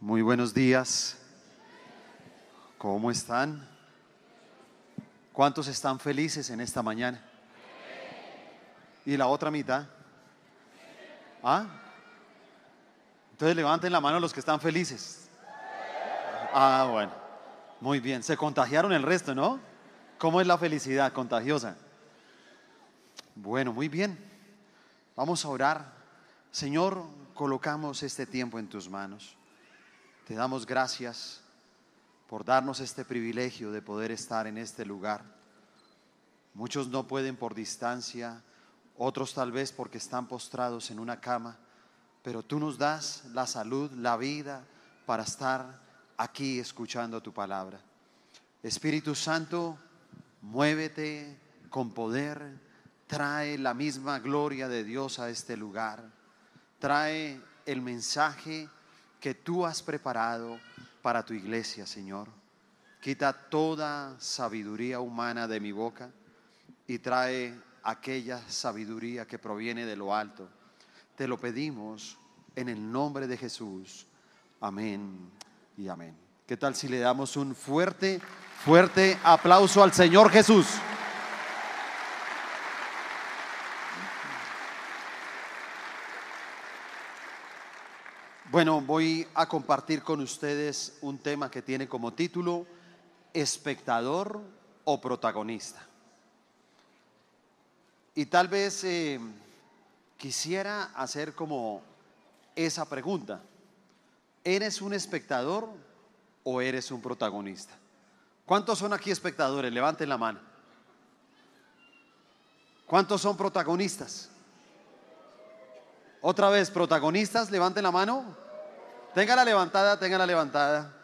Muy buenos días. ¿Cómo están? ¿Cuántos están felices en esta mañana? ¿Y la otra mitad? ¿Ah? Entonces levanten la mano los que están felices. Ah, bueno. Muy bien. Se contagiaron el resto, ¿no? ¿Cómo es la felicidad contagiosa? Bueno, muy bien. Vamos a orar. Señor, colocamos este tiempo en tus manos. Te damos gracias por darnos este privilegio de poder estar en este lugar. Muchos no pueden por distancia, otros tal vez porque están postrados en una cama, pero tú nos das la salud, la vida para estar aquí escuchando tu palabra. Espíritu Santo, muévete con poder, trae la misma gloria de Dios a este lugar, trae el mensaje que tú has preparado para tu iglesia, Señor. Quita toda sabiduría humana de mi boca y trae aquella sabiduría que proviene de lo alto. Te lo pedimos en el nombre de Jesús. Amén y amén. ¿Qué tal si le damos un fuerte, fuerte aplauso al Señor Jesús? Bueno, voy a compartir con ustedes un tema que tiene como título espectador o protagonista. Y tal vez eh, quisiera hacer como esa pregunta. ¿Eres un espectador o eres un protagonista? ¿Cuántos son aquí espectadores? Levanten la mano. ¿Cuántos son protagonistas? Otra vez, protagonistas, levanten la mano. la levantada, la levantada.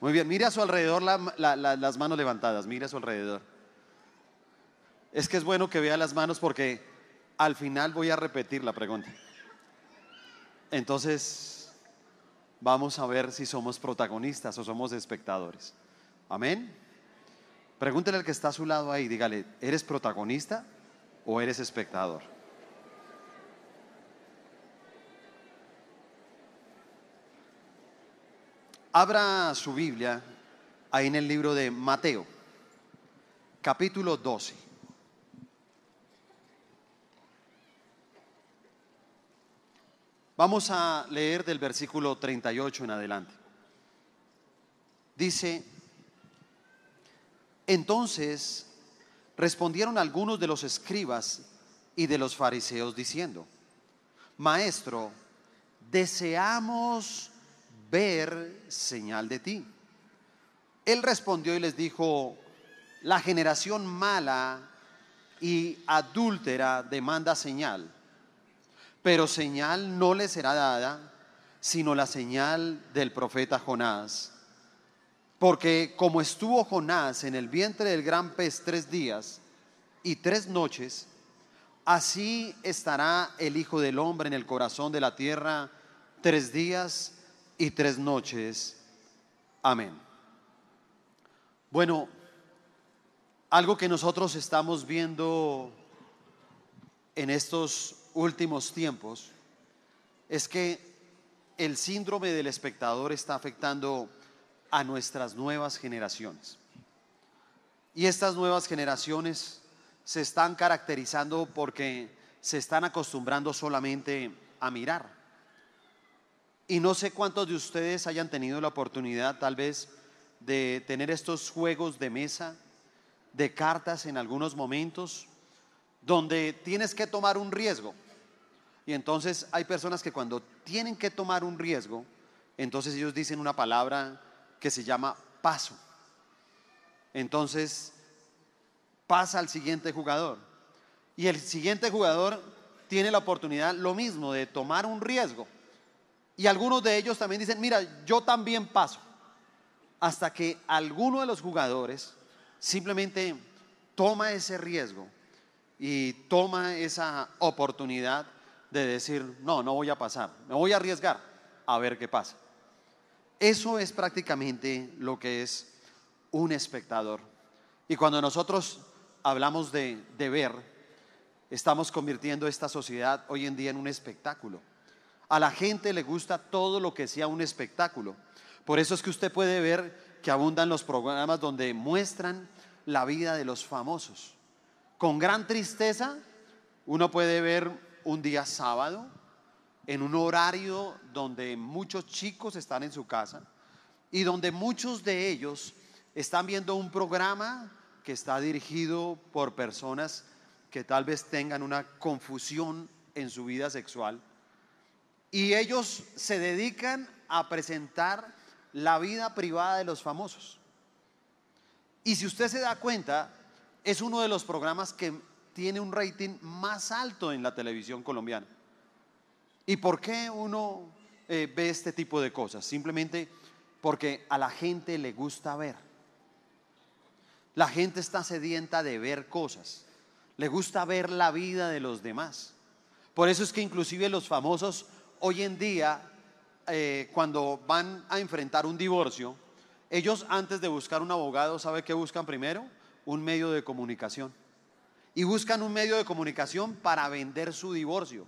Muy bien, mire a su alrededor las manos levantadas, mire a su alrededor. Es que es bueno que vea las manos porque al final voy a repetir la pregunta. Entonces, vamos a ver si somos protagonistas o somos espectadores. Amén. Pregúntele al que está a su lado ahí, dígale, ¿eres protagonista o eres espectador? Abra su Biblia ahí en el libro de Mateo, capítulo 12. Vamos a leer del versículo 38 en adelante. Dice, entonces respondieron algunos de los escribas y de los fariseos diciendo, Maestro, deseamos ver señal de ti. Él respondió y les dijo, la generación mala y adúltera demanda señal, pero señal no le será dada, sino la señal del profeta Jonás. Porque como estuvo Jonás en el vientre del gran pez tres días y tres noches, así estará el Hijo del Hombre en el corazón de la tierra tres días y tres noches. Amén. Bueno, algo que nosotros estamos viendo en estos últimos tiempos es que el síndrome del espectador está afectando a nuestras nuevas generaciones. Y estas nuevas generaciones se están caracterizando porque se están acostumbrando solamente a mirar. Y no sé cuántos de ustedes hayan tenido la oportunidad tal vez de tener estos juegos de mesa, de cartas en algunos momentos, donde tienes que tomar un riesgo. Y entonces hay personas que cuando tienen que tomar un riesgo, entonces ellos dicen una palabra que se llama paso. Entonces pasa al siguiente jugador. Y el siguiente jugador tiene la oportunidad, lo mismo, de tomar un riesgo. Y algunos de ellos también dicen, mira, yo también paso. Hasta que alguno de los jugadores simplemente toma ese riesgo y toma esa oportunidad de decir, no, no voy a pasar, me voy a arriesgar a ver qué pasa. Eso es prácticamente lo que es un espectador. Y cuando nosotros hablamos de, ver, estamos convirtiendo esta sociedad hoy en día en un espectáculo A la gente le gusta todo lo que sea un espectáculo. Por eso es que usted puede ver que abundan los programas donde muestran la vida de los famosos. Con gran tristeza, uno puede ver un día sábado, en un horario donde muchos chicos están en su casa y donde muchos de ellos están viendo un programa que está dirigido por personas que tal vez tengan una confusión en su vida sexual. Y ellos se dedican a presentar la vida privada de los famosos. Y si usted se da cuenta, es uno de los programas que tiene un rating más alto en la televisión colombiana. ¿Y por qué uno eh, ve este tipo de cosas? Simplemente porque a la gente le gusta ver. La gente está sedienta de ver cosas. Le gusta ver la vida de los demás. Por eso es que inclusive los famosos hoy en día, eh, cuando van a enfrentar un divorcio, ellos antes de buscar un abogado, ¿sabe qué buscan primero? Un medio de comunicación. Y buscan un medio de comunicación para vender su divorcio.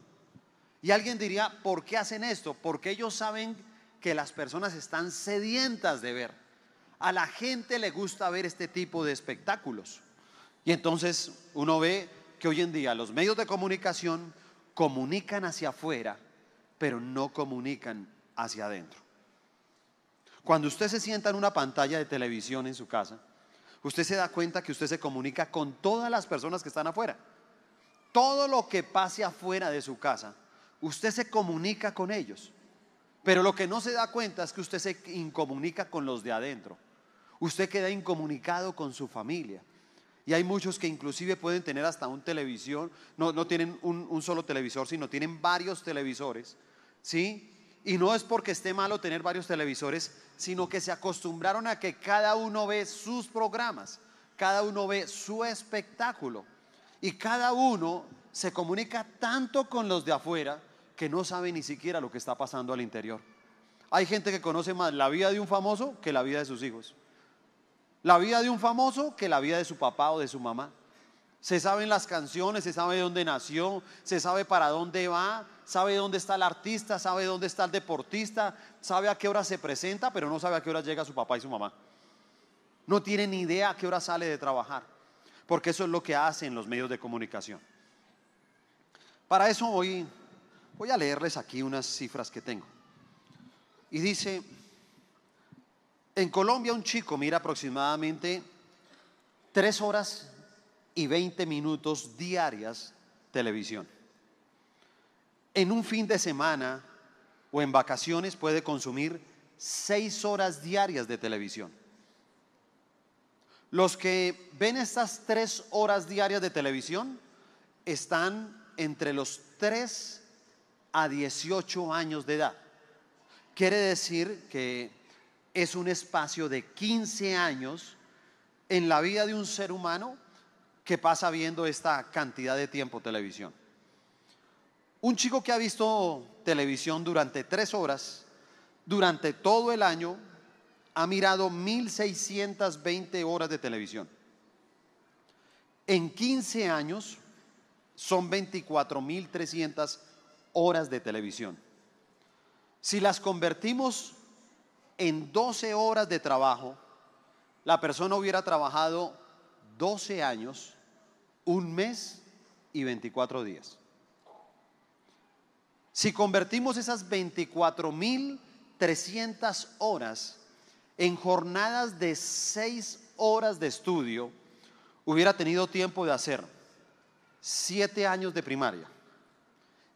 Y alguien diría, ¿por qué hacen esto? Porque ellos saben que las personas están sedientas de ver. A la gente le gusta ver este tipo de espectáculos. Y entonces uno ve que hoy en día los medios de comunicación comunican hacia afuera, pero no comunican hacia adentro. Cuando usted se sienta en una pantalla de televisión en su casa, usted se da cuenta que usted se comunica con todas las personas que están afuera. Todo lo que pase afuera de su casa, usted se comunica con ellos. Pero lo que no se da cuenta es que usted se incomunica con los de adentro. Usted queda incomunicado con su familia. Y hay muchos que inclusive pueden tener hasta un televisión, no, no tienen un, un, solo televisor, sino tienen varios televisores, ¿sí? Y no es porque esté malo tener varios televisores, sino que se acostumbraron a que cada uno ve sus programas, cada uno ve su espectáculo. Y cada uno se comunica tanto con los de afuera que no sabe ni siquiera lo que está pasando al interior. Hay gente que conoce más la vida de un famoso que la vida de sus hijos la vida de un famoso que la vida de su papá o de su mamá. Se saben las canciones, se sabe de dónde nació, se sabe para dónde va, sabe dónde está el artista, sabe dónde está el deportista, sabe a qué hora se presenta, pero no sabe a qué hora llega su papá y su mamá. No tiene ni idea a qué hora sale de trabajar, porque eso es lo que hacen los medios de comunicación. Para eso hoy voy a leerles aquí unas cifras que tengo. Y dice, en Colombia un chico mira aproximadamente 3 horas y 20 minutos diarias televisión. En un fin de semana o en vacaciones puede consumir 6 horas diarias de televisión. Los que ven estas 3 horas diarias de televisión están entre los 3 a 18 años de edad. Quiere decir que es un espacio de 15 años en la vida de un ser humano que pasa viendo esta cantidad de tiempo televisión. Un chico que ha visto televisión durante tres horas, durante todo el año, ha mirado 1.620 horas de televisión. En 15 años son 24.300 horas de televisión. Si las convertimos en 12 horas de trabajo, la persona hubiera trabajado 12 años, un mes y 24 días. Si convertimos esas 24.300 horas en jornadas de 6 horas de estudio, hubiera tenido tiempo de hacer 7 años de primaria,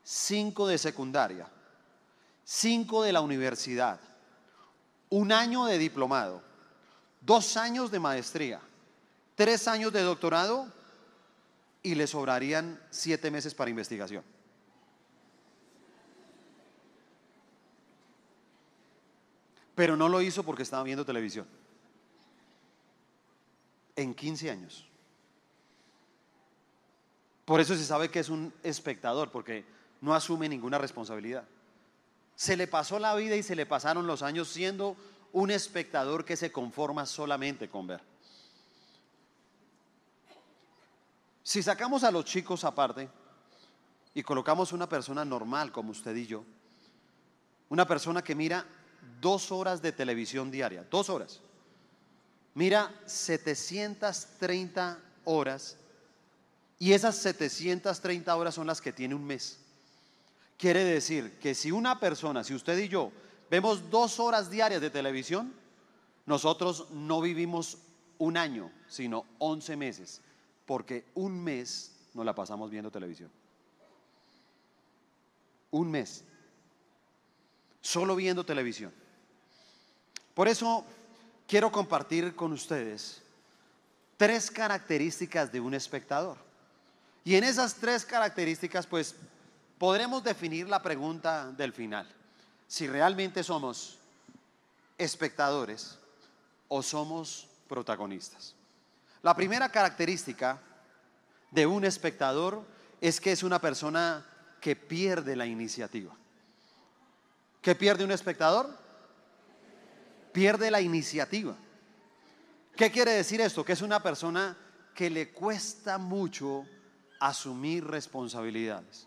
5 de secundaria, 5 de la universidad, un año de diplomado, dos años de maestría, tres años de doctorado y le sobrarían siete meses para investigación. Pero no lo hizo porque estaba viendo televisión. En 15 años. Por eso se sabe que es un espectador, porque no asume ninguna responsabilidad. Se le pasó la vida y se le pasaron los años siendo un espectador que se conforma solamente con ver. Si sacamos a los chicos aparte y colocamos una persona normal como usted y yo, Una persona que mira dos horas de televisión diaria, dos horas. Mira 730 horas y esas 730 horas son las que tiene un mes. Quiere decir que si una persona, si usted y yo vemos dos horas diarias de televisión, nosotros no vivimos un año, sino 11 meses, porque un mes nos la pasamos viendo televisión. Un mes. Solo viendo televisión. Por eso quiero compartir con ustedes tres características de un espectador. Y en esas tres características, pues, podremos definir la pregunta del final. Si realmente somos espectadores o somos protagonistas. La primera característica de un espectador es que es una persona que pierde la iniciativa. ¿Qué pierde un espectador? Pierde la iniciativa. ¿Qué quiere decir esto? Que es una persona que le cuesta mucho asumir responsabilidades.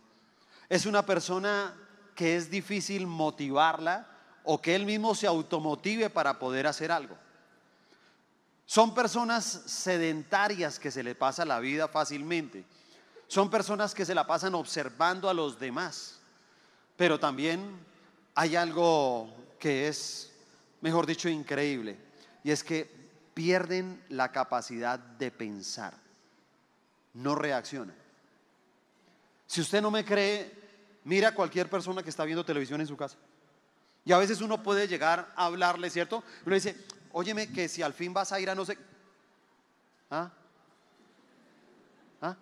Es una persona que es difícil motivarla o que él mismo se automotive para poder hacer algo. Son personas sedentarias que se le pasa la vida fácilmente. Son personas que se la pasan observando a los demás. Pero también hay algo que es, mejor dicho, increíble. Y es que pierden la capacidad de pensar. No reaccionan. Si usted no me cree, mira a cualquier persona que está viendo televisión en su casa. Y a veces uno puede llegar a hablarle, ¿cierto? Uno dice, óyeme que si al fin vas a ir a no sé... ¿Ah? ¿Ah?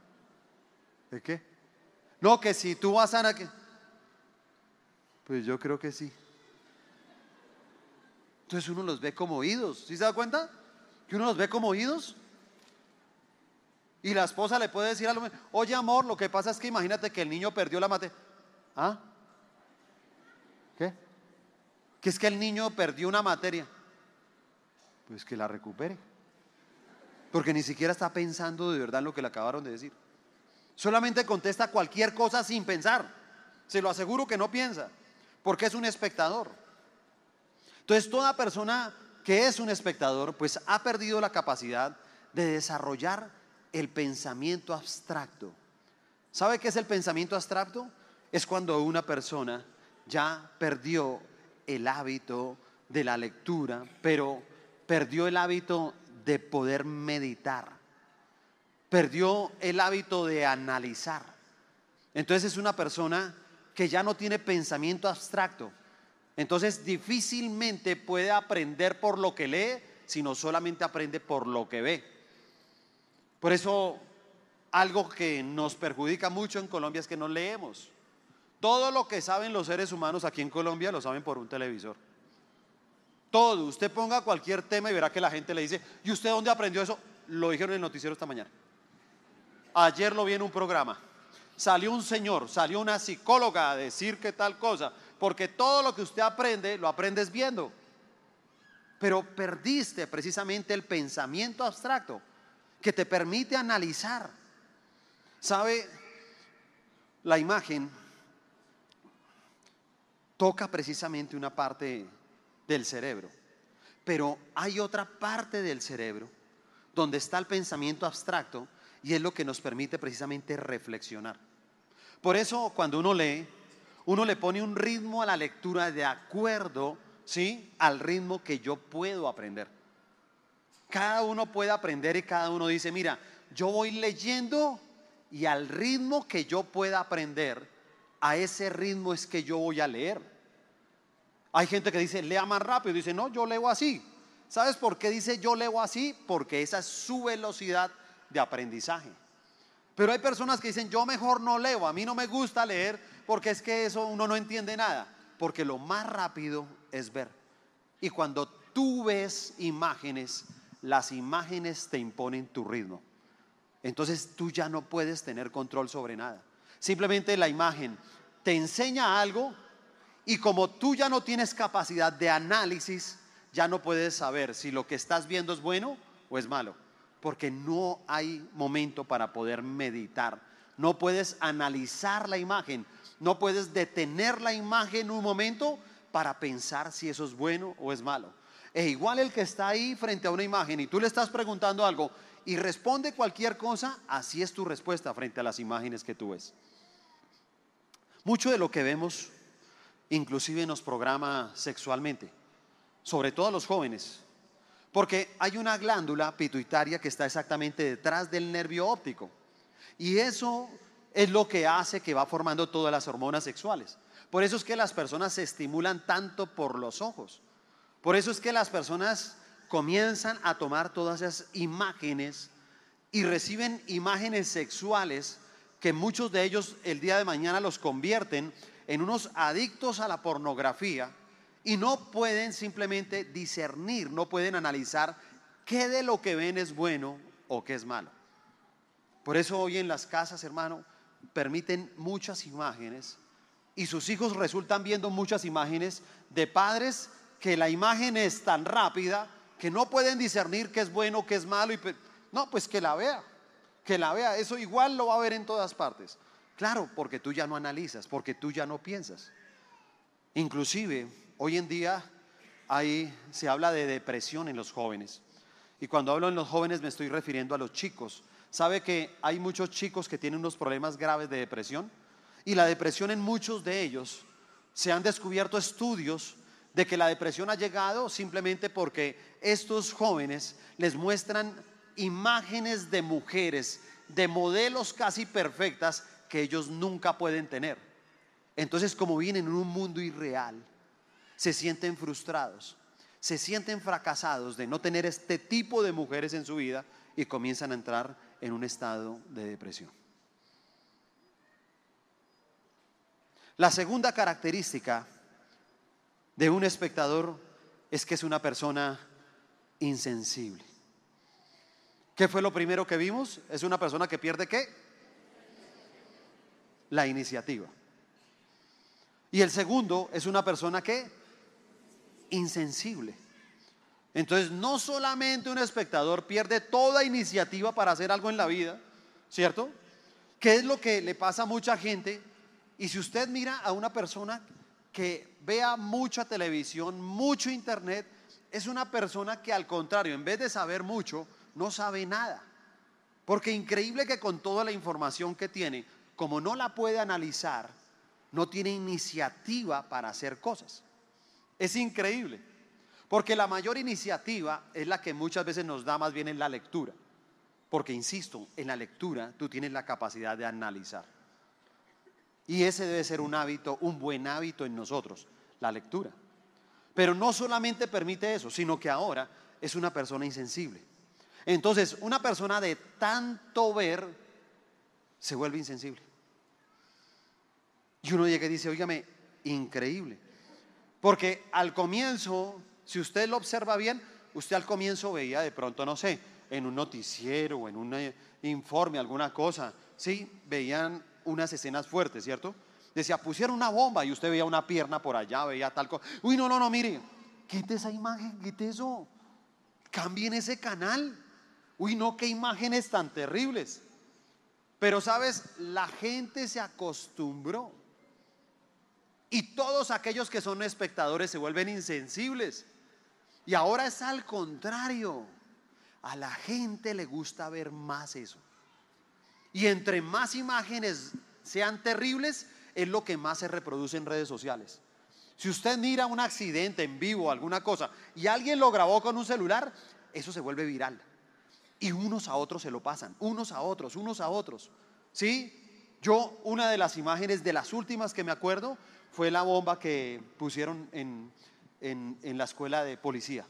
¿De qué? No, que si tú vas a... ¿qué? Pues yo creo que sí. Entonces uno los ve como oídos, ¿sí se da cuenta? Que uno los ve como oídos. Y la esposa le puede decir a lo oye amor, lo que pasa es que imagínate que el niño perdió la mate. ¿Ah? ¿Qué? Que es que el niño perdió una materia pues que la recupere. Porque ni siquiera está pensando de verdad en lo que le acabaron de decir. Solamente contesta cualquier cosa sin pensar. Se lo aseguro que no piensa, porque es un espectador. Entonces, toda persona que es un espectador, pues ha perdido la capacidad de desarrollar el pensamiento abstracto. ¿Sabe qué es el pensamiento abstracto? Es cuando una persona ya perdió el hábito de la lectura, pero perdió el hábito de poder meditar, perdió el hábito de analizar. Entonces es una persona que ya no tiene pensamiento abstracto. Entonces difícilmente puede aprender por lo que lee, sino solamente aprende por lo que ve. Por eso algo que nos perjudica mucho en Colombia es que no leemos. Todo lo que saben los seres humanos aquí en Colombia lo saben por un televisor. Todo. Usted ponga cualquier tema y verá que la gente le dice, ¿y usted dónde aprendió eso? Lo dijeron en el noticiero esta mañana. Ayer lo vi en un programa. Salió un señor, salió una psicóloga a decir que tal cosa, porque todo lo que usted aprende, lo aprendes viendo. Pero perdiste precisamente el pensamiento abstracto que te permite analizar. ¿Sabe? La imagen toca precisamente una parte del cerebro. Pero hay otra parte del cerebro donde está el pensamiento abstracto y es lo que nos permite precisamente reflexionar. Por eso cuando uno lee, uno le pone un ritmo a la lectura de acuerdo, ¿sí? al ritmo que yo puedo aprender. Cada uno puede aprender y cada uno dice, mira, yo voy leyendo y al ritmo que yo pueda aprender, a ese ritmo es que yo voy a leer. Hay gente que dice, lea más rápido. Dice, no, yo leo así. ¿Sabes por qué dice yo leo así? Porque esa es su velocidad de aprendizaje. Pero hay personas que dicen, yo mejor no leo, a mí no me gusta leer porque es que eso uno no entiende nada. Porque lo más rápido es ver. Y cuando tú ves imágenes, las imágenes te imponen tu ritmo. Entonces tú ya no puedes tener control sobre nada. Simplemente la imagen te enseña algo y como tú ya no tienes capacidad de análisis, ya no puedes saber si lo que estás viendo es bueno o es malo, porque no hay momento para poder meditar. No puedes analizar la imagen, no puedes detener la imagen un momento para pensar si eso es bueno o es malo. E igual el que está ahí frente a una imagen y tú le estás preguntando algo y responde cualquier cosa, así es tu respuesta frente a las imágenes que tú ves. Mucho de lo que vemos inclusive nos programa sexualmente, sobre todo a los jóvenes, porque hay una glándula pituitaria que está exactamente detrás del nervio óptico y eso es lo que hace que va formando todas las hormonas sexuales. Por eso es que las personas se estimulan tanto por los ojos. Por eso es que las personas comienzan a tomar todas esas imágenes y reciben imágenes sexuales que muchos de ellos el día de mañana los convierten en unos adictos a la pornografía y no pueden simplemente discernir, no pueden analizar qué de lo que ven es bueno o qué es malo. Por eso hoy en las casas, hermano, permiten muchas imágenes y sus hijos resultan viendo muchas imágenes de padres que la imagen es tan rápida que no pueden discernir qué es bueno, qué es malo. Y no, pues que la vea, que la vea. Eso igual lo va a ver en todas partes. Claro, porque tú ya no analizas, porque tú ya no piensas. Inclusive, hoy en día ahí se habla de depresión en los jóvenes. Y cuando hablo en los jóvenes me estoy refiriendo a los chicos. ¿Sabe que hay muchos chicos que tienen unos problemas graves de depresión? Y la depresión en muchos de ellos se han descubierto estudios de que la depresión ha llegado simplemente porque estos jóvenes les muestran imágenes de mujeres, de modelos casi perfectas que ellos nunca pueden tener. Entonces, como vienen en un mundo irreal, se sienten frustrados, se sienten fracasados de no tener este tipo de mujeres en su vida y comienzan a entrar en un estado de depresión. La segunda característica de un espectador es que es una persona insensible. ¿Qué fue lo primero que vimos? Es una persona que pierde qué? La iniciativa. Y el segundo es una persona que insensible. Entonces, no solamente un espectador pierde toda iniciativa para hacer algo en la vida, ¿cierto? ¿Qué es lo que le pasa a mucha gente y si usted mira a una persona que vea mucha televisión, mucho internet, es una persona que al contrario, en vez de saber mucho, no sabe nada. Porque increíble que con toda la información que tiene, como no la puede analizar, no tiene iniciativa para hacer cosas. Es increíble. Porque la mayor iniciativa es la que muchas veces nos da más bien en la lectura. Porque, insisto, en la lectura tú tienes la capacidad de analizar. Y ese debe ser un hábito, un buen hábito en nosotros, la lectura. Pero no solamente permite eso, sino que ahora es una persona insensible. Entonces, una persona de tanto ver se vuelve insensible. Y uno llega y dice, oígame, increíble. Porque al comienzo, si usted lo observa bien, usted al comienzo veía de pronto, no sé, en un noticiero o en un eh, informe, alguna cosa, sí, veían unas escenas fuertes, ¿cierto? Decía, pusieron una bomba y usted veía una pierna por allá, veía tal cosa. Uy, no, no, no, mire, quite esa imagen, quite eso. Cambien ese canal. Uy, no, qué imágenes tan terribles. Pero sabes, la gente se acostumbró. Y todos aquellos que son espectadores se vuelven insensibles. Y ahora es al contrario. A la gente le gusta ver más eso. Y entre más imágenes sean terribles, es lo que más se reproduce en redes sociales. Si usted mira un accidente en vivo, alguna cosa, y alguien lo grabó con un celular, eso se vuelve viral. Y unos a otros se lo pasan, unos a otros, unos a otros. ¿Sí? Yo, una de las imágenes de las últimas que me acuerdo fue la bomba que pusieron en, en la escuela de policía.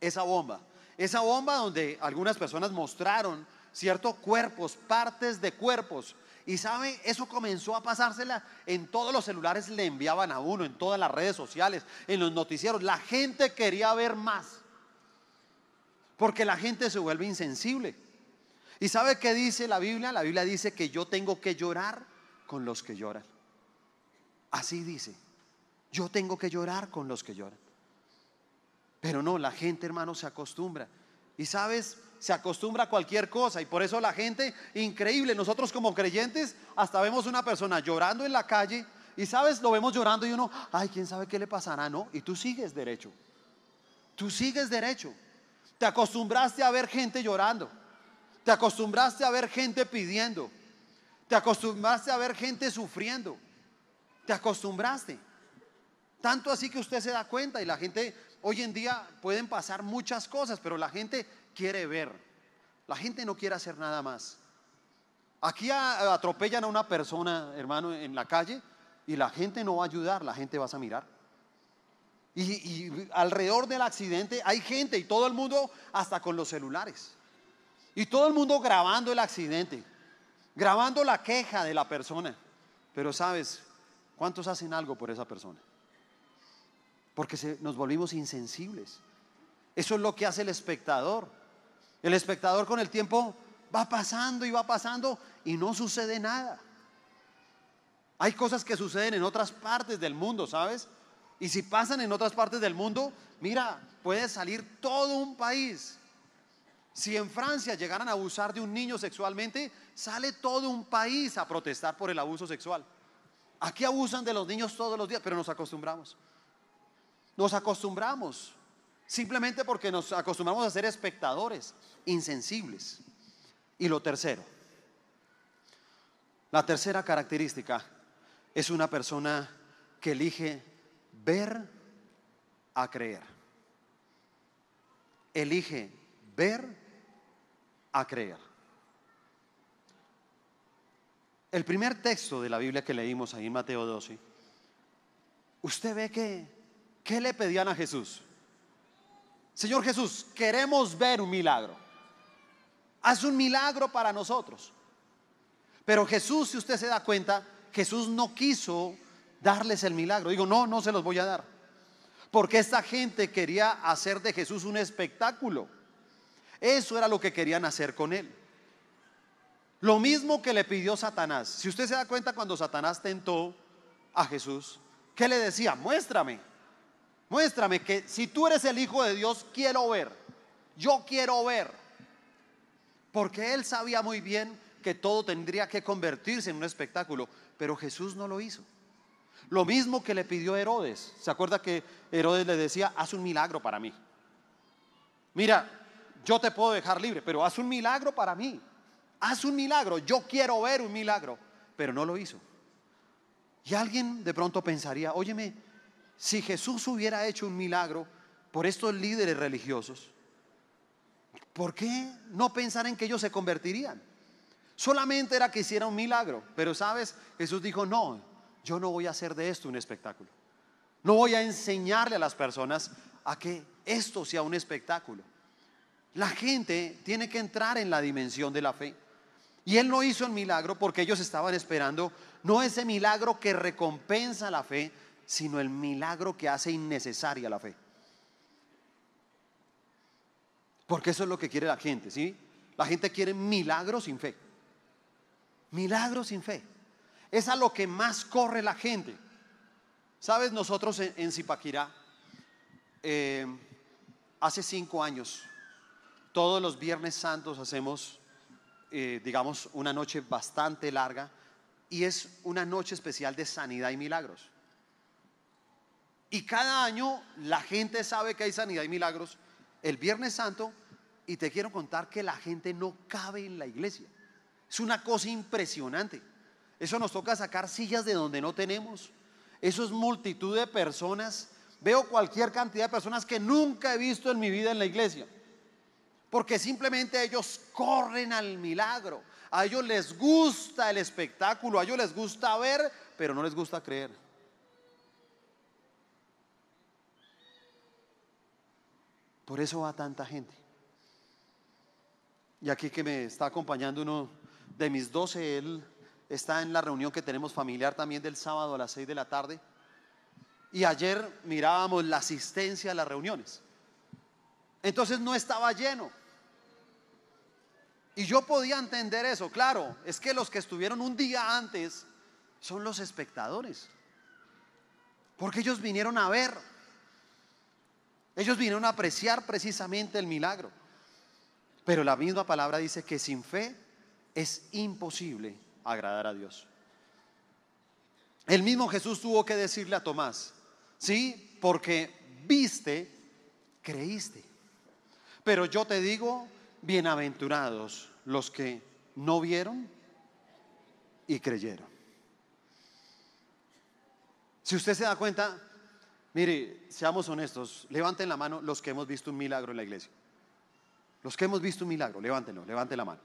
Esa bomba. Esa bomba donde algunas personas mostraron ¿cierto? Cuerpos, partes de cuerpos. Y sabe, eso comenzó a pasársela en todos los celulares, le enviaban a uno, en todas las redes sociales, en los noticieros. La gente quería ver más. Porque la gente se vuelve insensible. ¿Y sabe qué dice la Biblia? La Biblia dice que yo tengo que llorar con los que lloran. Así dice. Yo tengo que llorar con los que lloran. Pero no, la gente, hermano, se acostumbra. Y sabes, se acostumbra a cualquier cosa y por eso la gente, increíble, nosotros como creyentes hasta vemos una persona llorando en la calle, Y sabes, lo vemos llorando y uno, ay, quién sabe qué le pasará, ¿no? Y tú sigues derecho. Tú sigues derecho. Te acostumbraste a ver gente llorando. Te acostumbraste a ver gente pidiendo. Te acostumbraste a ver gente sufriendo. Te acostumbraste. Tanto así que usted se da cuenta y la gente, hoy en día pueden pasar muchas cosas, pero la gente quiere ver. La gente no quiere hacer nada más. Aquí atropellan a una persona, hermano, en la calle y la gente no va a ayudar, la gente va a mirar. Y, alrededor del accidente hay gente y todo el mundo hasta con los celulares. Y todo el mundo grabando el accidente, grabando la queja de la persona. Pero sabes, ¿cuántos hacen algo por esa persona? Porque nos volvimos insensibles. Eso es lo que hace el espectador. El espectador con el tiempo va pasando y va pasando y no sucede nada. Hay cosas que suceden en otras partes del mundo, ¿sabes? Y si pasan en otras partes del mundo, mira, puede salir todo un país. Si en Francia llegaran a abusar de un niño sexualmente, sale todo un país a protestar por el abuso sexual. Aquí abusan de los niños todos los días, pero nos acostumbramos. Nos acostumbramos simplemente porque nos acostumbramos a ser espectadores, insensibles. Y lo tercero, la tercera característica es una persona que elige ver a creer. Elige ver a creer. El primer texto de la Biblia que leímos ahí en Mateo 12, usted ve que, ¿qué le pedían a Jesús? Señor Jesús, queremos ver un milagro. Haz un milagro para nosotros. Pero Jesús, si usted se da cuenta, Jesús no quiso darles el milagro. Digo, no, no se los voy a dar. Porque esta gente quería hacer de Jesús un espectáculo. Eso era lo que querían hacer con él. Lo mismo que le pidió Satanás. Si usted se da cuenta cuando Satanás tentó a Jesús, ¿qué le decía? Muéstrame. Muéstrame que si tú eres el Hijo de Dios, quiero ver. Yo quiero ver. Porque él sabía muy bien que todo tendría que convertirse en un espectáculo, pero Jesús no lo hizo. Lo mismo que le pidió Herodes. ¿Se acuerda que Herodes le decía, haz un milagro para mí? Mira, yo te puedo dejar libre, pero haz un milagro para mí. Haz un milagro, yo quiero ver un milagro, pero no lo hizo. Y alguien de pronto pensaría, óyeme, si Jesús hubiera hecho un milagro por estos líderes religiosos, ¿por qué no pensar en que ellos se convertirían? Solamente era que hiciera un milagro. Pero sabes, Jesús dijo, no, yo no voy a hacer de esto un espectáculo. No voy a enseñarle a las personas a que esto sea un espectáculo. La gente tiene que entrar en la dimensión de la fe. Y él no hizo el milagro porque ellos estaban esperando no ese milagro que recompensa la fe, sino el milagro que hace innecesaria la fe. Porque eso es lo que quiere la gente, ¿sí? La gente quiere milagros sin fe. Milagros sin fe. Es a lo que más corre la gente. Sabes, nosotros en, Zipaquirá, eh, hace cinco años, todos los viernes santos hacemos, eh, digamos, una noche bastante larga y es una noche especial de sanidad y milagros. Y cada año la gente sabe que hay sanidad y milagros el Viernes Santo y te quiero contar que la gente no cabe en la iglesia. Es una cosa impresionante. Eso nos toca sacar sillas de donde no tenemos. Eso es multitud de personas. Veo cualquier cantidad de personas que nunca he visto en mi vida en la iglesia. Porque simplemente ellos corren al milagro. A ellos les gusta el espectáculo, a ellos les gusta ver, pero no les gusta creer. Por eso va tanta gente. Y aquí que me está acompañando uno de mis 12, él está en la reunión que tenemos familiar también del sábado a las 6 de la tarde. Y ayer mirábamos la asistencia a las reuniones. Entonces no estaba lleno. Y yo podía entender eso, claro, es que los que estuvieron un día antes son los espectadores. Porque ellos vinieron a ver. Ellos vinieron a apreciar precisamente el milagro. Pero la misma palabra dice que sin fe es imposible agradar a Dios. el mismo Jesús tuvo que decirle a Tomás, ¿sí? Porque viste, creíste. Pero yo te digo, bienaventurados los que no vieron y creyeron. Si usted se da cuenta, mire, seamos honestos, levanten la mano los que hemos visto un milagro en la iglesia. Los que hemos visto un milagro, levántenlo, levanten la mano.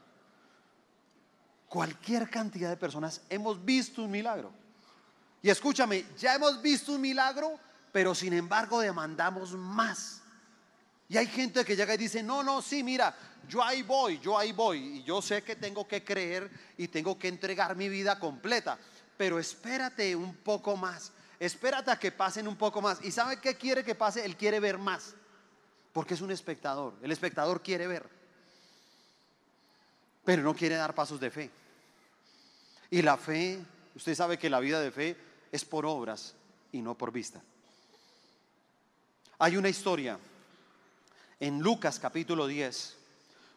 Cualquier cantidad de personas hemos visto un milagro. Y escúchame, ya hemos visto un milagro, pero sin embargo demandamos más. Y hay gente que llega y dice, no, no, sí, mira, yo ahí voy, yo ahí voy. Y yo sé que tengo que creer y tengo que entregar mi vida completa. Pero espérate un poco más. Espérate a que pasen un poco más. ¿Y sabe qué quiere que pase? Él quiere ver más. Porque es un espectador. El espectador quiere ver. Pero no quiere dar pasos de fe. Y la fe, usted sabe que la vida de fe es por obras y no por vista. Hay una historia en Lucas capítulo 10.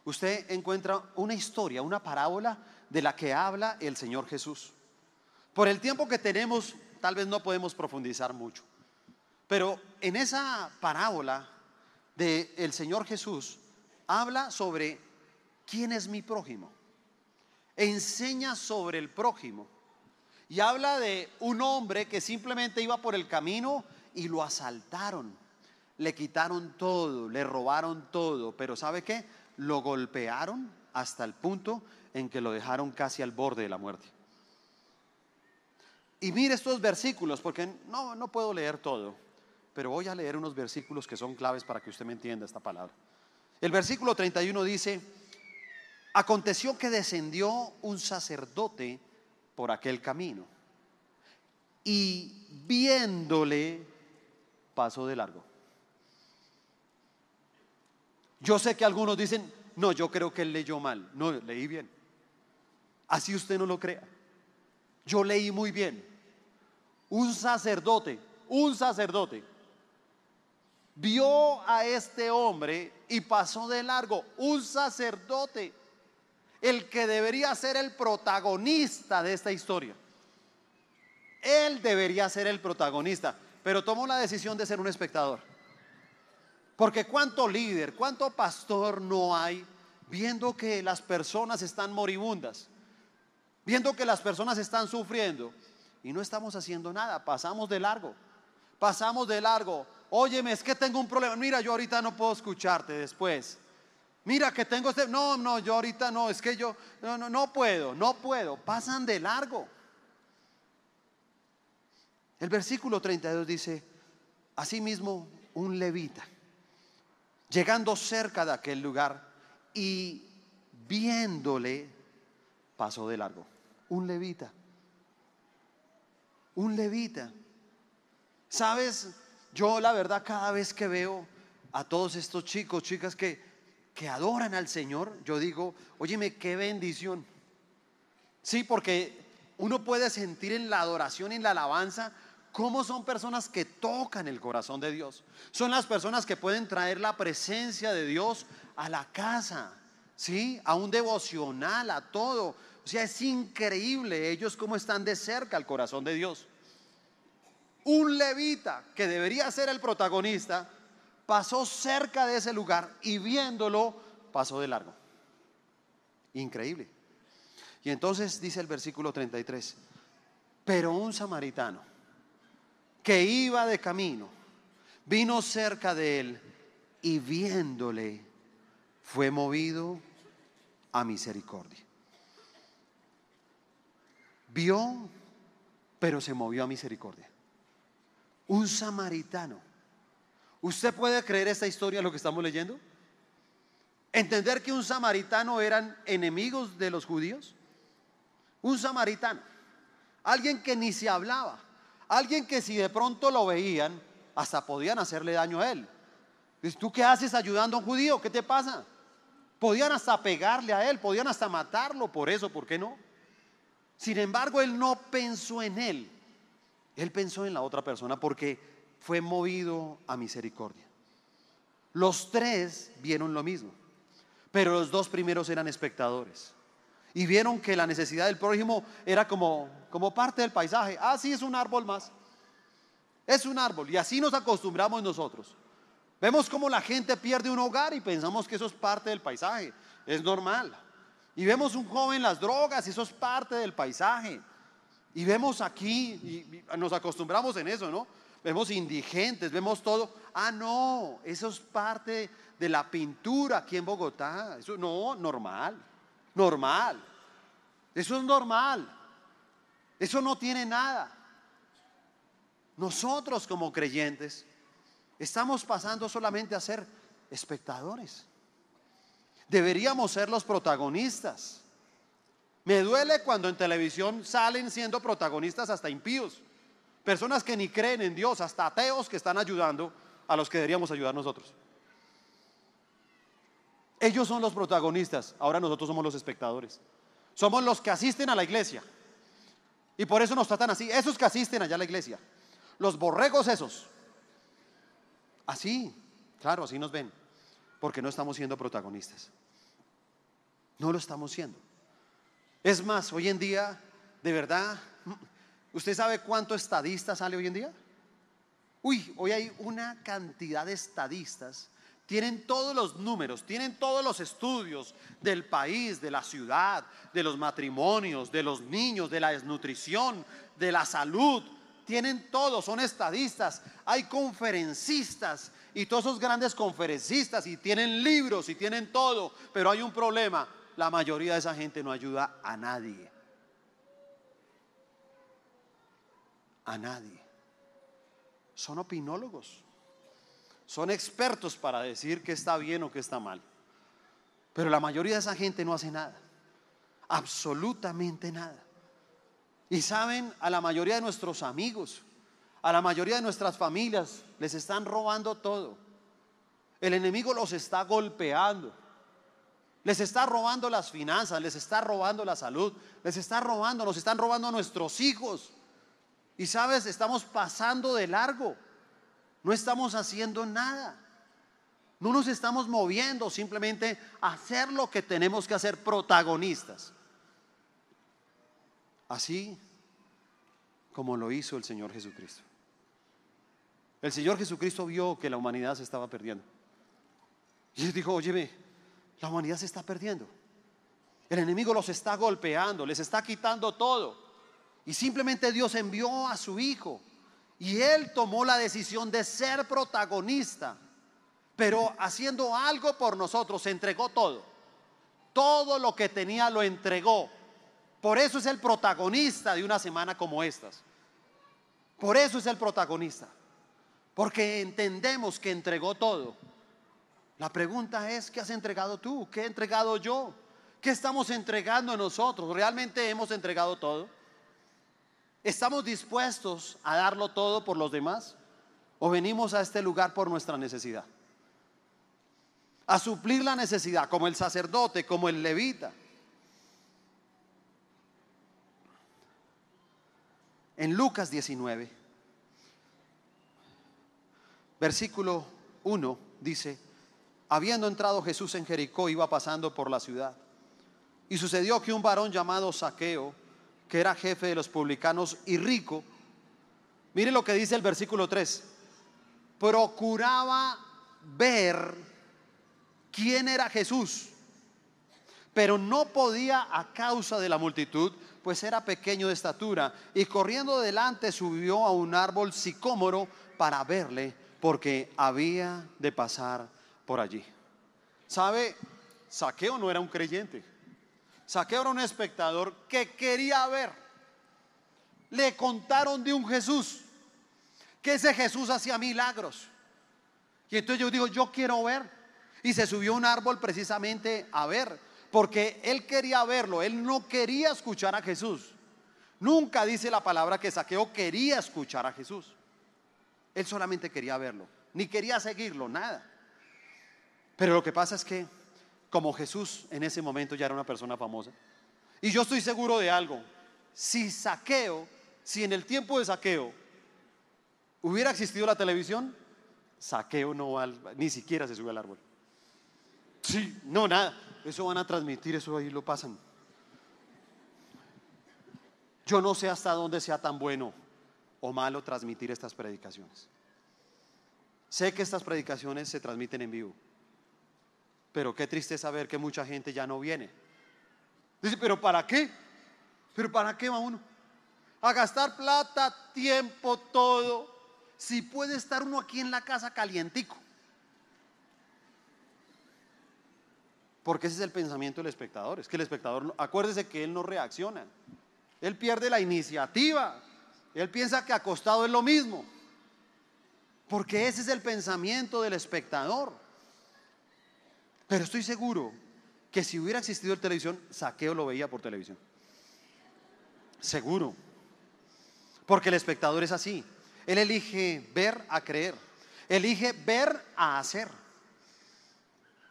Usted encuentra una historia, una parábola de la que habla el Señor Jesús. Por el tiempo que tenemos, tal vez no podemos profundizar mucho. Pero en esa parábola del el Señor Jesús habla sobre quién es mi prójimo. Enseña sobre el prójimo. Y habla de un hombre que simplemente iba por el camino y lo asaltaron. Le quitaron todo, le robaron todo. Pero ¿sabe qué? Lo golpearon hasta el punto en que lo dejaron casi al borde de la muerte. Y mire estos versículos, porque no, no puedo leer todo, pero voy a leer unos versículos que son claves para que usted me entienda esta palabra. El versículo 31 dice, aconteció que descendió un sacerdote por aquel camino y viéndole pasó de largo. Yo sé que algunos dicen, no, yo creo que él leyó mal. No, leí bien. Así usted no lo crea. Yo leí muy bien un sacerdote, un sacerdote, vio a este hombre y pasó de largo, un sacerdote, el que debería ser el protagonista de esta historia. Él debería ser el protagonista, pero tomó la decisión de ser un espectador. Porque cuánto líder, cuánto pastor no hay viendo que las personas están moribundas, viendo que las personas están sufriendo y no estamos haciendo nada, pasamos de largo, pasamos de largo. Óyeme, es que tengo un problema. Mira, yo ahorita no puedo escucharte después. Mira que tengo este. No, no, yo ahorita no, es que yo no, no, no puedo, no puedo. Pasan de largo. El versículo 32 dice: Asimismo, un levita, llegando cerca de aquel lugar y viéndole, pasó de largo. Un levita un levita. ¿Sabes? Yo la verdad cada vez que veo a todos estos chicos, chicas que, que adoran al Señor, yo digo, óyeme, qué bendición. Sí, porque uno puede sentir en la adoración y en la alabanza cómo son personas que tocan el corazón de Dios. Son las personas que pueden traer la presencia de Dios a la casa, ¿sí? A un devocional, a todo. O sea, es increíble ellos cómo están de cerca al corazón de Dios un levita que debería ser el protagonista, pasó cerca de ese lugar y viéndolo pasó de largo. Increíble. Y entonces dice el versículo 33, pero un samaritano que iba de camino, vino cerca de él y viéndole fue movido a misericordia. Vio, pero se movió a misericordia un samaritano. ¿Usted puede creer esta historia, lo que estamos leyendo? ¿Entender que un samaritano eran enemigos de los judíos? Un samaritano, alguien que ni se hablaba, alguien que si de pronto lo veían, hasta podían hacerle daño a él. ¿Tú qué haces ayudando a un judío? ¿Qué te pasa? Podían hasta pegarle a él, podían hasta matarlo por eso, ¿por qué no? Sin embargo, él no pensó en él, él pensó en la otra persona porque fue movido a misericordia. Los tres vieron lo mismo, pero los dos primeros eran espectadores. Y vieron que la necesidad del prójimo era como, como parte del paisaje. Ah, sí, es un árbol más. Es un árbol. Y así nos acostumbramos nosotros. Vemos cómo la gente pierde un hogar y pensamos que eso es parte del paisaje. Es normal. Y vemos un joven las drogas y eso es parte del paisaje. Y vemos aquí, y nos acostumbramos en eso, ¿no? Vemos indigentes, vemos todo. Ah, no, eso es parte de la pintura aquí en Bogotá. Eso no, normal, normal. Eso es normal. Eso no tiene nada. Nosotros como creyentes estamos pasando solamente a ser espectadores. Deberíamos ser los protagonistas. Me duele cuando en televisión salen siendo protagonistas hasta impíos. Personas que ni creen en Dios, hasta ateos que están ayudando a los que deberíamos ayudar nosotros. Ellos son los protagonistas, ahora nosotros somos los espectadores. Somos los que asisten a la iglesia. Y por eso nos tratan así, esos que asisten allá a la iglesia. Los borregos esos. Así, claro, así nos ven. Porque no estamos siendo protagonistas. No lo estamos siendo. Es más, hoy en día, de verdad, ¿usted sabe cuánto estadista sale hoy en día? Uy, hoy hay una cantidad de estadistas. Tienen todos los números, tienen todos los estudios del país, de la ciudad, de los matrimonios, de los niños, de la desnutrición, de la salud. Tienen todo, son estadistas. Hay conferencistas y todos esos grandes conferencistas y tienen libros y tienen todo. Pero hay un problema, la mayoría de esa gente no ayuda a nadie. A nadie son opinólogos. Son expertos para decir que está bien o que está mal. Pero la mayoría de esa gente no hace nada. Absolutamente nada. Y saben, a la mayoría de nuestros amigos, a la mayoría de nuestras familias, les están robando todo. El enemigo los está golpeando. Les está robando las finanzas, les está robando la salud, les está robando, nos están robando a nuestros hijos. Y sabes, estamos pasando de largo. No estamos haciendo nada. No nos estamos moviendo, simplemente hacer lo que tenemos que hacer protagonistas. Así como lo hizo el Señor Jesucristo. El Señor Jesucristo vio que la humanidad se estaba perdiendo. Y él dijo, oye, la humanidad se está perdiendo. El enemigo los está golpeando, les está quitando todo. Y simplemente Dios envió a su Hijo. Y Él tomó la decisión de ser protagonista. Pero haciendo algo por nosotros, entregó todo. Todo lo que tenía lo entregó. Por eso es el protagonista de una semana como estas. Por eso es el protagonista. Porque entendemos que entregó todo. La pregunta es, ¿qué has entregado tú? ¿Qué he entregado yo? ¿Qué estamos entregando nosotros? ¿Realmente hemos entregado todo? ¿Estamos dispuestos a darlo todo por los demás? ¿O venimos a este lugar por nuestra necesidad? A suplir la necesidad, como el sacerdote, como el levita. En Lucas 19, versículo 1, dice, habiendo entrado Jesús en Jericó, iba pasando por la ciudad. Y sucedió que un varón llamado Saqueo, que era jefe de los publicanos y rico, mire lo que dice el versículo 3, procuraba ver quién era Jesús, pero no podía a causa de la multitud, pues era pequeño de estatura, y corriendo delante subió a un árbol sicómoro para verle, porque había de pasar por allí. ¿Sabe? Saqueo no era un creyente. Saqueo era un espectador que quería ver. Le contaron de un Jesús, que ese Jesús hacía milagros. Y entonces yo digo, yo quiero ver. Y se subió a un árbol precisamente a ver, porque él quería verlo, él no quería escuchar a Jesús. Nunca dice la palabra que Saqueo quería escuchar a Jesús. Él solamente quería verlo, ni quería seguirlo, nada. Pero lo que pasa es que como Jesús en ese momento ya era una persona famosa. Y yo estoy seguro de algo. Si saqueo, si en el tiempo de saqueo hubiera existido la televisión, saqueo no va, ni siquiera se sube al árbol. Sí, no, nada. Eso van a transmitir, eso ahí lo pasan. Yo no sé hasta dónde sea tan bueno o malo transmitir estas predicaciones. Sé que estas predicaciones se transmiten en vivo, pero qué triste saber que mucha gente ya no viene. Dice, pero ¿para qué? ¿Pero para qué va uno? A gastar plata, tiempo, todo, si puede estar uno aquí en la casa calientico. Porque ese es el pensamiento del espectador. Es que el espectador, acuérdese que él no reacciona. Él pierde la iniciativa. Él piensa que acostado es lo mismo. Porque ese es el pensamiento del espectador. Pero estoy seguro que si hubiera existido el televisión, Saqueo lo veía por televisión. Seguro. Porque el espectador es así. Él elige ver a creer. Elige ver a hacer.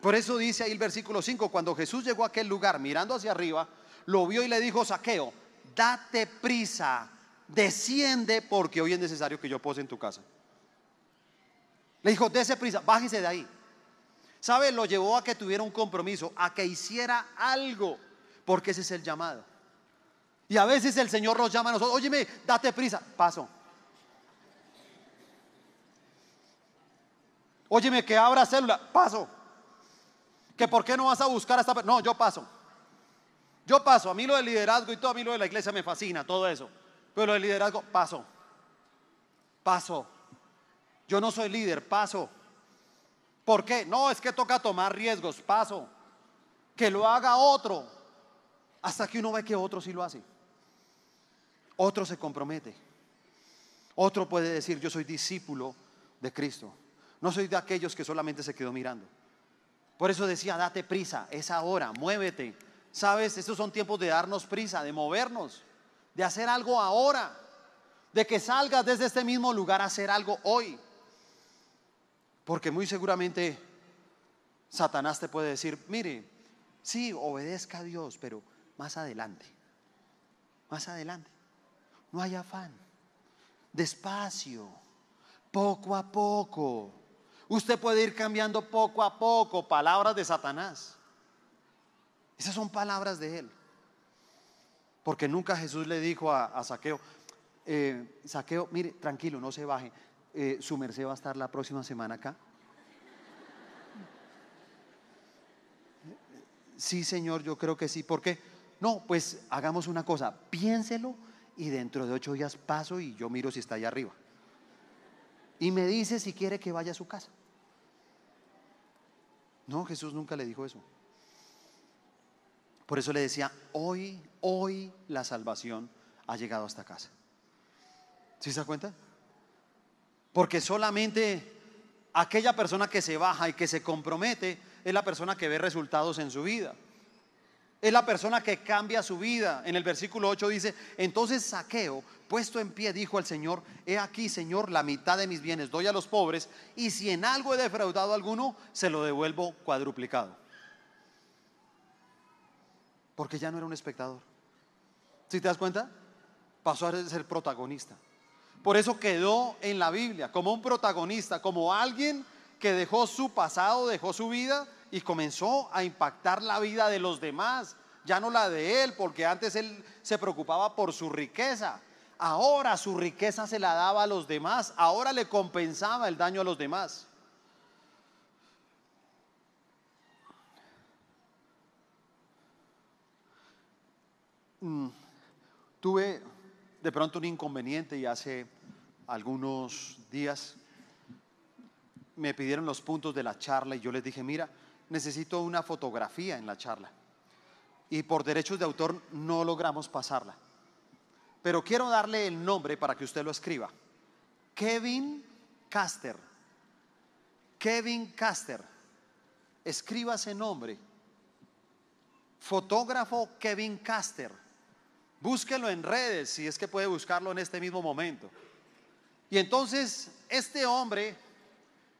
Por eso dice ahí el versículo 5, cuando Jesús llegó a aquel lugar mirando hacia arriba, lo vio y le dijo, Saqueo, date prisa, desciende porque hoy es necesario que yo pose en tu casa. Le dijo, dése prisa, bájese de ahí. ¿Sabe? Lo llevó a que tuviera un compromiso, a que hiciera algo, porque ese es el llamado. Y a veces el Señor nos llama a nosotros, óyeme, date prisa, paso. Óyeme, que abra célula, paso que por qué no vas a buscar a esta persona. No, yo paso. Yo paso. A mí lo del liderazgo y todo, a mí lo de la iglesia me fascina, todo eso. Pero lo del liderazgo, paso. Paso. Yo no soy líder, paso. ¿Por qué? No, es que toca tomar riesgos, paso. Que lo haga otro. Hasta que uno ve que otro sí lo hace. Otro se compromete. Otro puede decir, yo soy discípulo de Cristo. No soy de aquellos que solamente se quedó mirando. Por eso decía, date prisa, es ahora, muévete. Sabes, estos son tiempos de darnos prisa, de movernos, de hacer algo ahora, de que salgas desde este mismo lugar a hacer algo hoy. Porque muy seguramente Satanás te puede decir, mire, sí, obedezca a Dios, pero más adelante, más adelante, no hay afán, despacio, poco a poco. Usted puede ir cambiando poco a poco palabras de Satanás. Esas son palabras de él. Porque nunca Jesús le dijo a, Saqueo, eh, Saqueo, mire, tranquilo, no se baje. Eh, su merced va a estar la próxima semana acá. Sí, Señor, yo creo que sí. ¿Por qué? No, pues hagamos una cosa, piénselo y dentro de ocho días paso y yo miro si está allá arriba. Y me dice si quiere que vaya a su casa. No, Jesús nunca le dijo eso. Por eso le decía, hoy, hoy la salvación ha llegado a esta casa. ¿Sí se da cuenta? Porque solamente aquella persona que se baja y que se compromete es la persona que ve resultados en su vida. Es la persona que cambia su vida. En el versículo 8 dice, entonces Saqueo, puesto en pie, dijo al Señor, he aquí, Señor, la mitad de mis bienes doy a los pobres, y si en algo he defraudado a alguno, se lo devuelvo cuadruplicado. Porque ya no era un espectador. Si te das cuenta? Pasó a ser protagonista. Por eso quedó en la Biblia como un protagonista, como alguien que dejó su pasado, dejó su vida y comenzó a impactar la vida de los demás, ya no la de él, porque antes él se preocupaba por su riqueza. Ahora su riqueza se la daba a los demás, ahora le compensaba el daño a los demás. Mm, tuve de pronto un inconveniente y hace algunos días me pidieron los puntos de la charla y yo les dije, mira, necesito una fotografía en la charla. Y por derechos de autor no logramos pasarla. Pero quiero darle el nombre para que usted lo escriba. Kevin Caster. Kevin Caster. Escriba ese nombre. Fotógrafo Kevin Caster. Búsquelo en redes si es que puede buscarlo en este mismo momento. Y entonces este hombre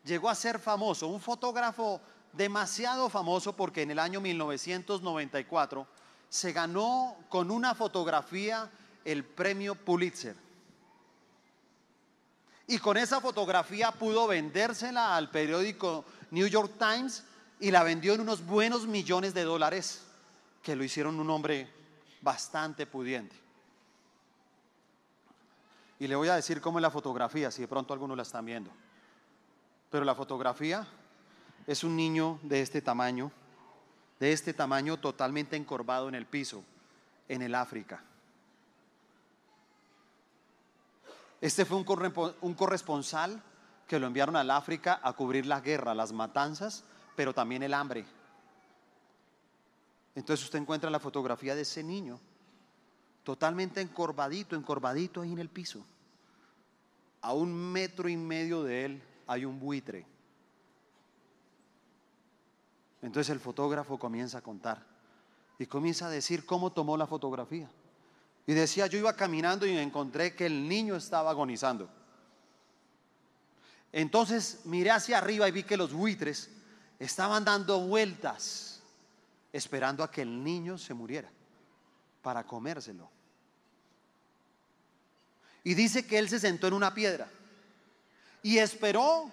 llegó a ser famoso, un fotógrafo demasiado famoso porque en el año 1994 se ganó con una fotografía el premio Pulitzer. Y con esa fotografía pudo vendérsela al periódico New York Times y la vendió en unos buenos millones de dólares que lo hicieron un hombre bastante pudiente. Y le voy a decir cómo es la fotografía, si de pronto algunos la están viendo. Pero la fotografía es un niño de este tamaño, de este tamaño totalmente encorvado en el piso, en el África. Este fue un corresponsal que lo enviaron al África a cubrir la guerra, las matanzas, pero también el hambre. Entonces usted encuentra la fotografía de ese niño, totalmente encorvadito, encorvadito ahí en el piso. A un metro y medio de él hay un buitre. Entonces el fotógrafo comienza a contar y comienza a decir cómo tomó la fotografía. Y decía, yo iba caminando y encontré que el niño estaba agonizando. Entonces miré hacia arriba y vi que los buitres estaban dando vueltas, esperando a que el niño se muriera para comérselo. Y dice que él se sentó en una piedra y esperó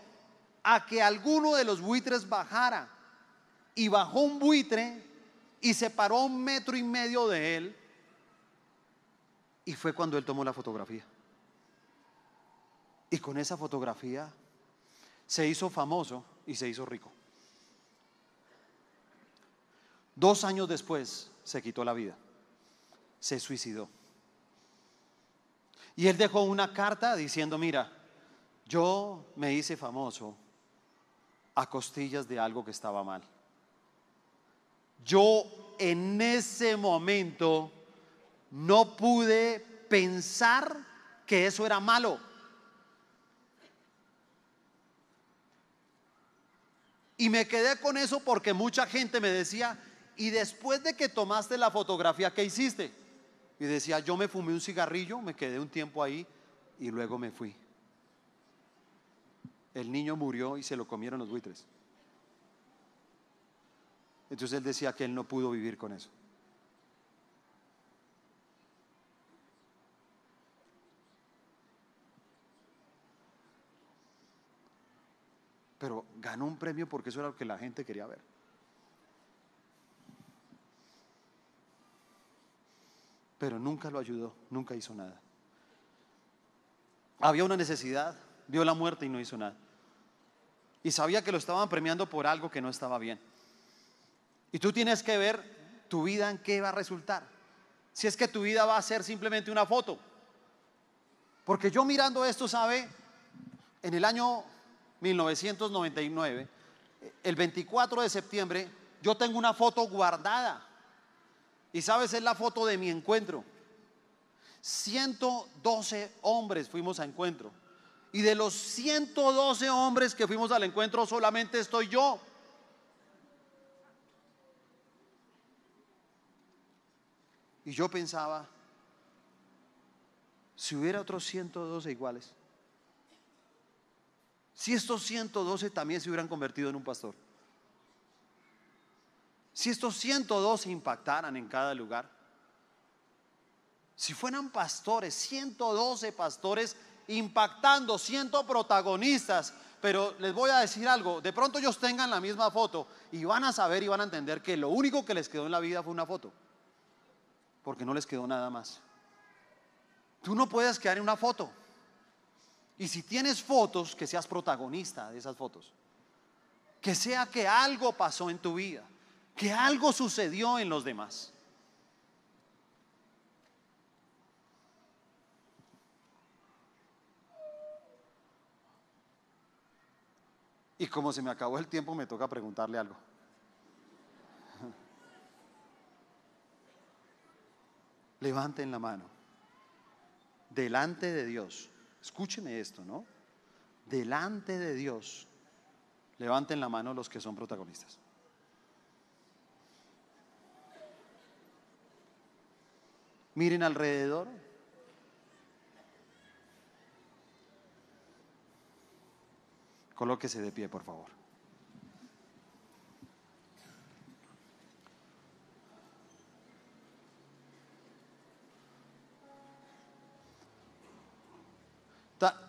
a que alguno de los buitres bajara. Y bajó un buitre y se paró un metro y medio de él y fue cuando él tomó la fotografía. Y con esa fotografía se hizo famoso y se hizo rico. Dos años después se quitó la vida, se suicidó. Y él dejó una carta diciendo, mira, yo me hice famoso a costillas de algo que estaba mal. Yo en ese momento no pude pensar que eso era malo. Y me quedé con eso porque mucha gente me decía, y después de que tomaste la fotografía, ¿qué hiciste? Y decía, yo me fumé un cigarrillo, me quedé un tiempo ahí y luego me fui. El niño murió y se lo comieron los buitres. Entonces él decía que él no pudo vivir con eso. pero ganó un premio porque eso era lo que la gente quería ver. Pero nunca lo ayudó, nunca hizo nada. Había una necesidad, vio la muerte y no hizo nada. Y sabía que lo estaban premiando por algo que no estaba bien. Y tú tienes que ver tu vida en qué va a resultar. Si es que tu vida va a ser simplemente una foto. Porque yo mirando esto, ¿sabe? En el año 1999, el 24 de septiembre, yo tengo una foto guardada. Y sabes, es la foto de mi encuentro. 112 hombres fuimos a encuentro. Y de los 112 hombres que fuimos al encuentro, solamente estoy yo. Y yo pensaba, si hubiera otros 112 iguales, si estos 112 también se hubieran convertido en un pastor. Si estos 112 impactaran en cada lugar. Si fueran pastores, 112 pastores impactando, siendo protagonistas. Pero les voy a decir algo, de pronto ellos tengan la misma foto y van a saber y van a entender que lo único que les quedó en la vida fue una foto. Porque no les quedó nada más. Tú no puedes quedar en una foto. Y si tienes fotos, que seas protagonista de esas fotos. Que sea que algo pasó en tu vida, que algo sucedió en los demás. Y como se me acabó el tiempo, me toca preguntarle algo. Levanten la mano. Delante de Dios Escúcheme esto, ¿no? Delante de Dios, levanten la mano los que son protagonistas. Miren alrededor. Colóquese de pie, por favor.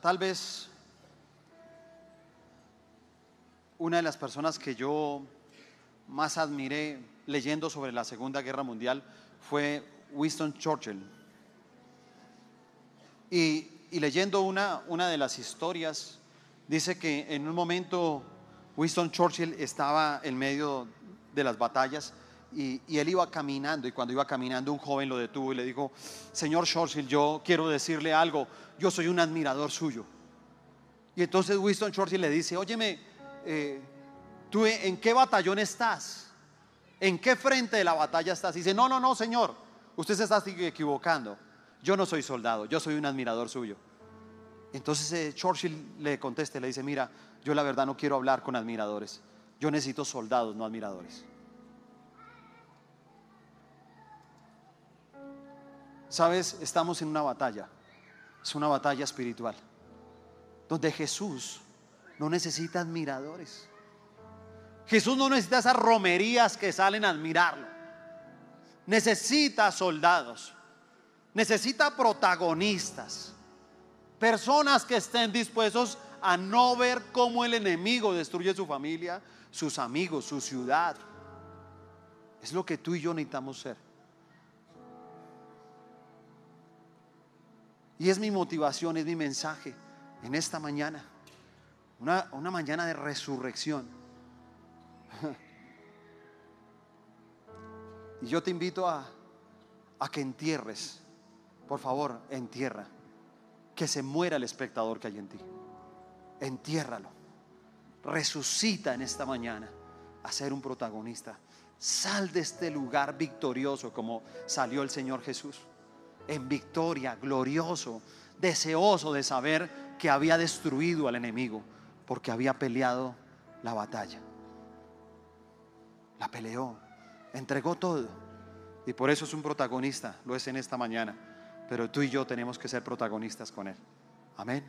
tal vez una de las personas que yo más admiré leyendo sobre la Segunda Guerra Mundial fue Winston Churchill. Y leyendo una, una de las historias, dice que en un momento Winston Churchill estaba en medio de las batallas y, y, él iba caminando y cuando iba caminando un joven lo detuvo y le dijo, señor Churchill, yo quiero decirle algo, yo soy un admirador suyo. Y entonces Winston Churchill le dice, óyeme, eh, ¿tú en qué batallón estás? ¿En qué frente de la batalla estás? Y dice, no, no, no, señor, usted se está equivocando. Yo no soy soldado, yo soy un admirador suyo. Entonces eh, Churchill le contesta le dice, mira, yo la verdad no quiero hablar con admiradores. Yo necesito soldados, no admiradores. Sabes, estamos en una batalla. Es una batalla espiritual. Donde Jesús no necesita admiradores. Jesús no necesita esas romerías que salen a admirarlo. Necesita soldados. Necesita protagonistas. Personas que estén dispuestos a no ver cómo el enemigo destruye su familia, sus amigos, su ciudad. Es lo que tú y yo necesitamos ser. Y es mi motivación, es mi mensaje en esta mañana. Una, una mañana de resurrección. Y yo te invito a, a que entierres, por favor, entierra, que se muera el espectador que hay en ti. Entiérralo. Resucita en esta mañana a ser un protagonista. Sal de este lugar victorioso como salió el Señor Jesús. En victoria, glorioso, deseoso de saber que había destruido al enemigo porque había peleado la batalla. La peleó, entregó todo. Y por eso es un protagonista, lo es en esta mañana. Pero tú y yo tenemos que ser protagonistas con Él. Amén.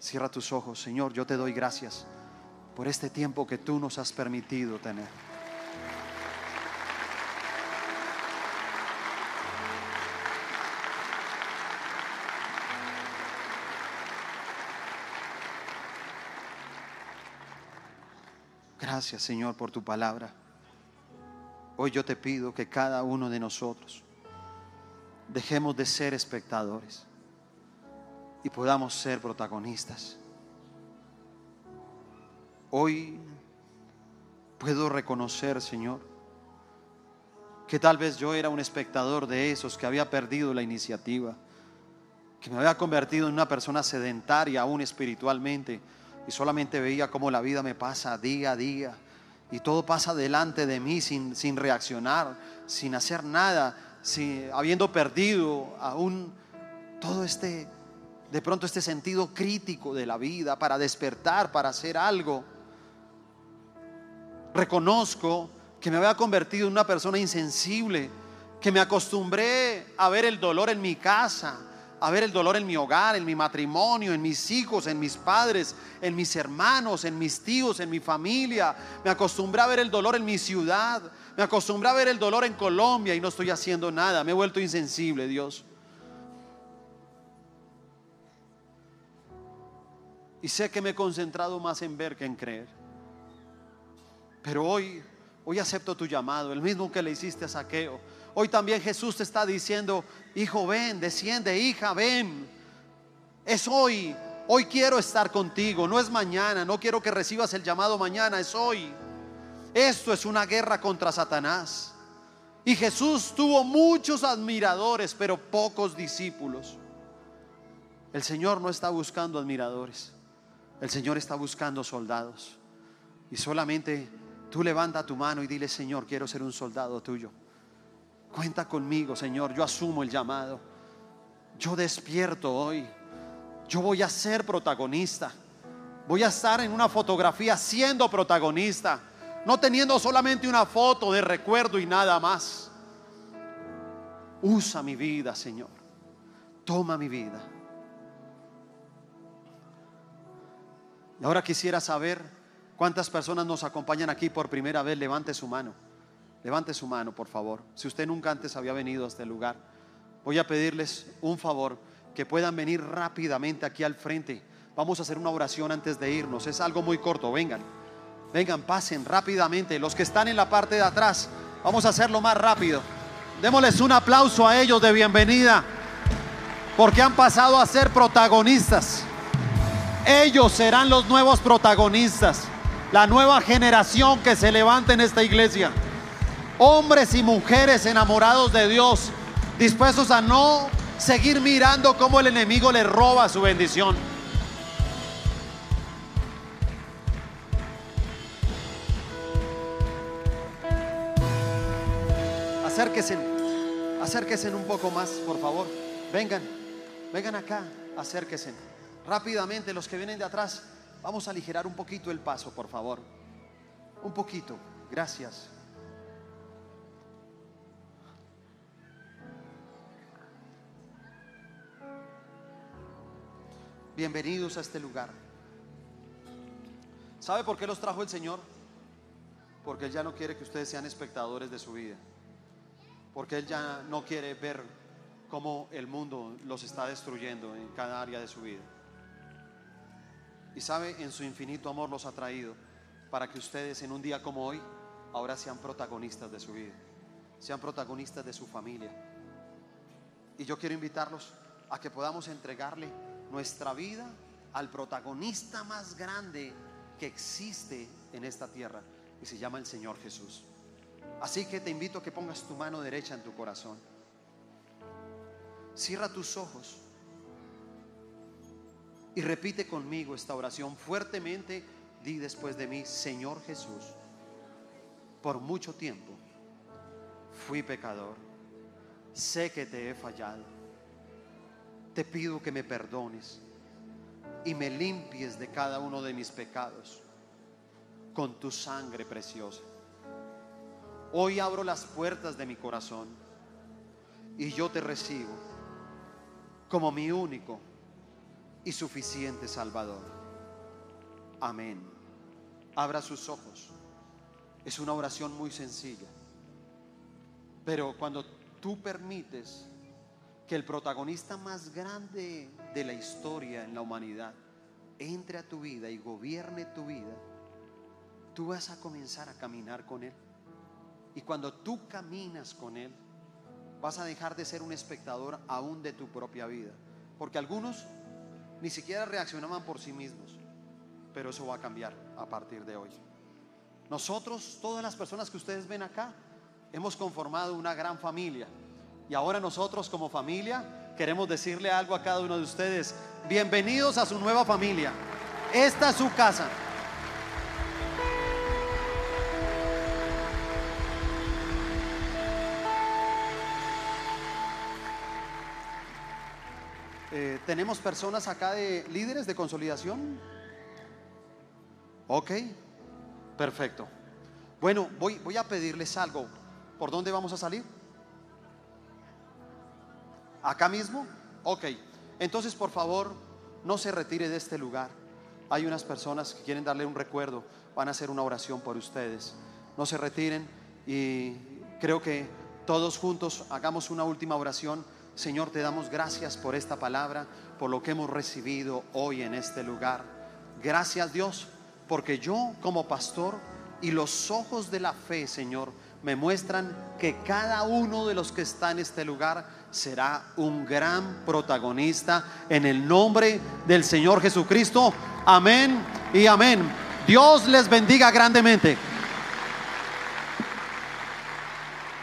Cierra tus ojos, Señor, yo te doy gracias por este tiempo que tú nos has permitido tener. Gracias, Señor, por tu palabra. Hoy yo te pido que cada uno de nosotros dejemos de ser espectadores y podamos ser protagonistas. Hoy puedo reconocer, Señor, que tal vez yo era un espectador de esos que había perdido la iniciativa, que me había convertido en una persona sedentaria aún espiritualmente y solamente veía cómo la vida me pasa día a día y todo pasa delante de mí sin, sin reaccionar, sin hacer nada, sin, habiendo perdido aún todo este, de pronto este sentido crítico de la vida para despertar, para hacer algo. Reconozco que me había convertido en una persona insensible, que me acostumbré a ver el dolor en mi casa, a ver el dolor en mi hogar, en mi matrimonio, en mis hijos, en mis padres, en mis hermanos, en mis tíos, en mi familia. Me acostumbré a ver el dolor en mi ciudad. Me acostumbré a ver el dolor en Colombia y no estoy haciendo nada. Me he vuelto insensible, Dios. Y sé que me he concentrado más en ver que en creer. Pero hoy, hoy acepto tu llamado, el mismo que le hiciste a Saqueo Hoy también Jesús te está diciendo, hijo, ven, desciende, hija, ven. Es hoy. Hoy quiero estar contigo, no es mañana, no quiero que recibas el llamado mañana, es hoy. Esto es una guerra contra Satanás. Y Jesús tuvo muchos admiradores, pero pocos discípulos. El Señor no está buscando admiradores, el Señor está buscando soldados. Y solamente tú levanta tu mano y dile, Señor, quiero ser un soldado tuyo. Cuenta conmigo, Señor. Yo asumo el llamado. Yo despierto hoy. Yo voy a ser protagonista. Voy a estar en una fotografía siendo protagonista. No teniendo solamente una foto de recuerdo y nada más. Usa mi vida, Señor. Toma mi vida. Y ahora quisiera saber cuántas personas nos acompañan aquí por primera vez. Levante su mano. Levante su mano, por favor. Si usted nunca antes había venido a este lugar, voy a pedirles un favor, que puedan venir rápidamente aquí al frente. Vamos a hacer una oración antes de irnos. Es algo muy corto. Vengan, vengan, pasen rápidamente. Los que están en la parte de atrás, vamos a hacerlo más rápido. Démosles un aplauso a ellos de bienvenida. porque han pasado a ser protagonistas. Ellos serán los nuevos protagonistas, la nueva generación que se levanta en esta iglesia. Hombres y mujeres enamorados de Dios, dispuestos a no seguir mirando cómo el enemigo le roba su bendición. Acérquense, acérquense un poco más, por favor. Vengan, vengan acá, acérquense. Rápidamente, los que vienen de atrás, vamos a aligerar un poquito el paso, por favor. Un poquito, gracias. Bienvenidos a este lugar. ¿Sabe por qué los trajo el Señor? Porque Él ya no quiere que ustedes sean espectadores de su vida. Porque Él ya no quiere ver cómo el mundo los está destruyendo en cada área de su vida. Y sabe, en su infinito amor los ha traído para que ustedes en un día como hoy ahora sean protagonistas de su vida, sean protagonistas de su familia. Y yo quiero invitarlos a que podamos entregarle nuestra vida al protagonista más grande que existe en esta tierra y se llama el Señor Jesús. Así que te invito a que pongas tu mano derecha en tu corazón. Cierra tus ojos y repite conmigo esta oración fuertemente. Di después de mí, Señor Jesús, por mucho tiempo fui pecador. Sé que te he fallado. Te pido que me perdones y me limpies de cada uno de mis pecados con tu sangre preciosa. Hoy abro las puertas de mi corazón y yo te recibo como mi único y suficiente Salvador. Amén. Abra sus ojos. Es una oración muy sencilla. Pero cuando tú permites que el protagonista más grande de la historia en la humanidad entre a tu vida y gobierne tu vida, tú vas a comenzar a caminar con Él. Y cuando tú caminas con Él, vas a dejar de ser un espectador aún de tu propia vida. Porque algunos ni siquiera reaccionaban por sí mismos. Pero eso va a cambiar a partir de hoy. Nosotros, todas las personas que ustedes ven acá, hemos conformado una gran familia. Y ahora nosotros como familia queremos decirle algo a cada uno de ustedes. Bienvenidos a su nueva familia. Esta es su casa. Eh, ¿Tenemos personas acá de líderes de consolidación? Ok, perfecto. Bueno, voy, voy a pedirles algo. ¿Por dónde vamos a salir? ¿Acá mismo? Ok. Entonces, por favor, no se retire de este lugar. Hay unas personas que quieren darle un recuerdo. Van a hacer una oración por ustedes. No se retiren y creo que todos juntos hagamos una última oración Señor, te damos gracias por esta palabra, por lo que hemos recibido hoy en este lugar. Gracias Dios, porque yo como pastor y los ojos de la fe, Señor, me muestran que cada uno de los que está en este lugar será un gran protagonista en el nombre del Señor Jesucristo. Amén y amén. Dios les bendiga grandemente.